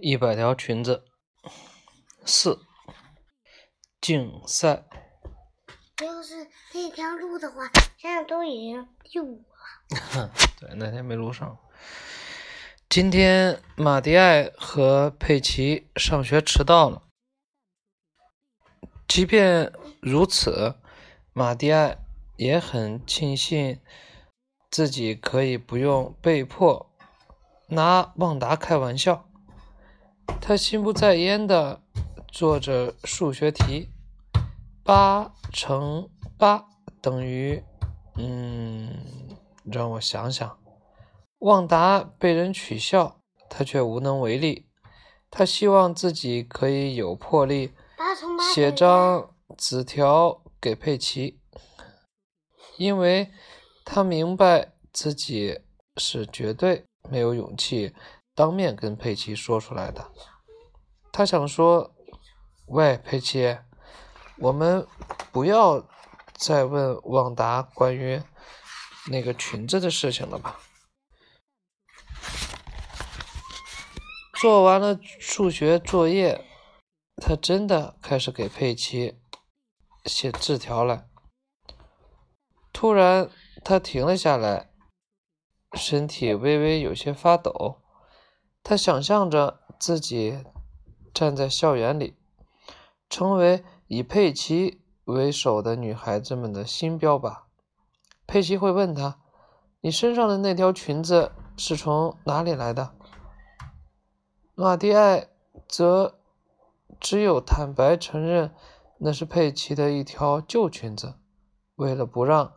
一百条裙子四竞赛。要是那条路的话，现在都已经第五了。对，那天没录上。今天马蒂埃和佩奇上学迟到了。即便如此，马蒂埃也很庆幸自己可以不用被迫拿旺达开玩笑。他心不在焉地做着数学题，八乘八等于……嗯，让我想想。旺达被人取笑，他却无能为力。他希望自己可以有魄力写张纸条给佩奇，因为他明白自己是绝对没有勇气。当面跟佩奇说出来的，他想说：“喂，佩奇，我们不要再问旺达关于那个裙子的事情了吧？”做完了数学作业，他真的开始给佩奇写字条了。突然，他停了下来，身体微微有些发抖。他想象着自己站在校园里，成为以佩奇为首的女孩子们的新标靶。佩奇会问他：“你身上的那条裙子是从哪里来的？”马蒂埃则只有坦白承认那是佩奇的一条旧裙子。为了不让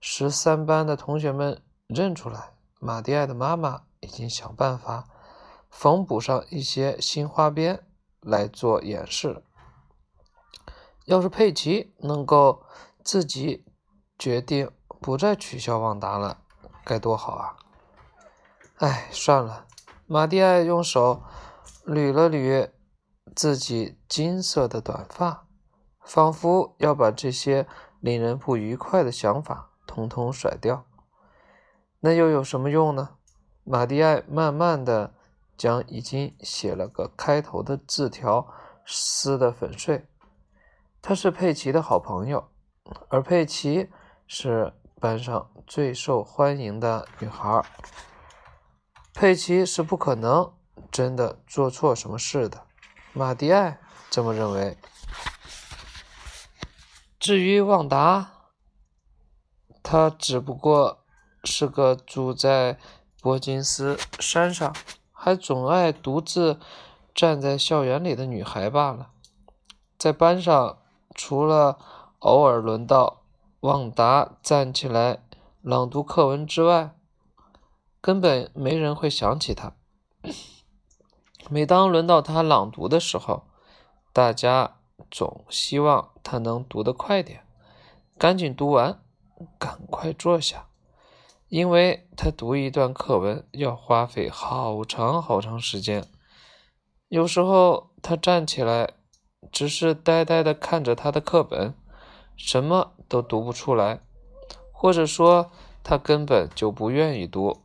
十三班的同学们认出来，马蒂埃的妈妈已经想办法。缝补上一些新花边来做掩饰。要是佩奇能够自己决定不再取消旺达了，该多好啊！哎，算了。马蒂埃用手捋了捋自己金色的短发，仿佛要把这些令人不愉快的想法统统甩掉。那又有什么用呢？马蒂埃慢慢的。将已经写了个开头的字条撕得粉碎。她是佩奇的好朋友，而佩奇是班上最受欢迎的女孩。佩奇是不可能真的做错什么事的，马蒂埃这么认为。至于旺达，他只不过是个住在伯金斯山上。还总爱独自站在校园里的女孩罢了。在班上，除了偶尔轮到旺达站起来朗读课文之外，根本没人会想起他。每当轮到他朗读的时候，大家总希望他能读得快点，赶紧读完，赶快坐下。因为他读一段课文要花费好长好长时间，有时候他站起来，只是呆呆地看着他的课本，什么都读不出来，或者说他根本就不愿意读。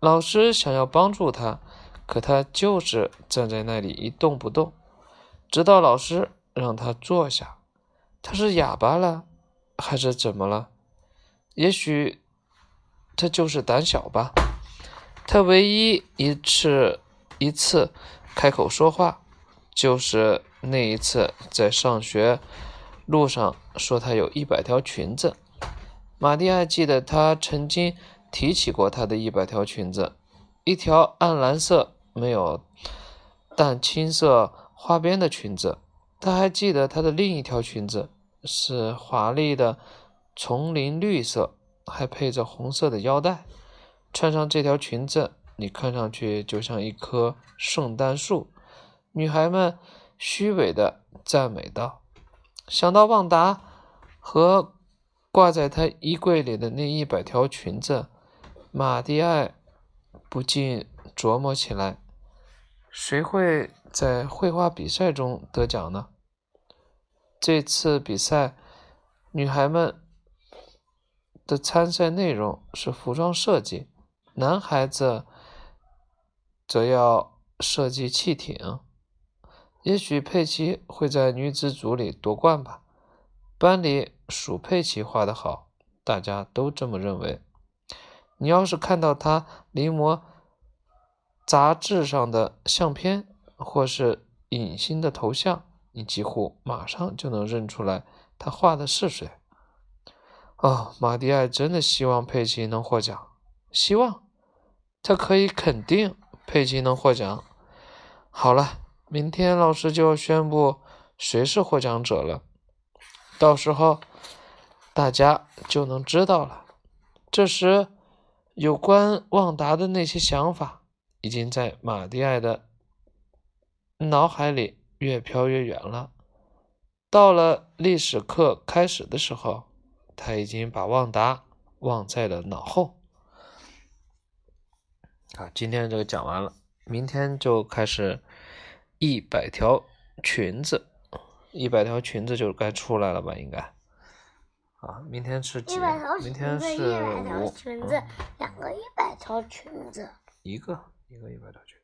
老师想要帮助他，可他就是站在那里一动不动，直到老师让他坐下。他是哑巴了，还是怎么了？也许。他就是胆小吧。他唯一一次一次开口说话，就是那一次在上学路上说他有一百条裙子。马蒂还记得他曾经提起过他的一百条裙子，一条暗蓝色没有淡青色花边的裙子。他还记得他的另一条裙子是华丽的丛林绿色。还配着红色的腰带，穿上这条裙子，你看上去就像一棵圣诞树。女孩们虚伪的赞美道。想到旺达和挂在他衣柜里的那一百条裙子，马蒂埃不禁琢磨起来：谁会在绘画比赛中得奖呢？这次比赛，女孩们。的参赛内容是服装设计，男孩子则要设计汽艇。也许佩奇会在女子组里夺冠吧。班里数佩奇画得好，大家都这么认为。你要是看到他临摹杂志上的相片，或是影星的头像，你几乎马上就能认出来他画的是谁。哦，马蒂埃真的希望佩奇能获奖，希望他可以肯定佩奇能获奖。好了。明天老师就要宣布谁是获奖者了，到时候大家就能知道了。这时，有关旺达的那些想法已经在马蒂埃的脑海里越飘越远了。到了历史课开始的时候，他已经把旺达忘在了脑后。好，今天这个讲完了，明天就开始。一百条裙子，一百条裙子就该出来了吧？应该啊，明天是几？明天是五。裙子，两个一百条裙子。一个，一个一百条裙。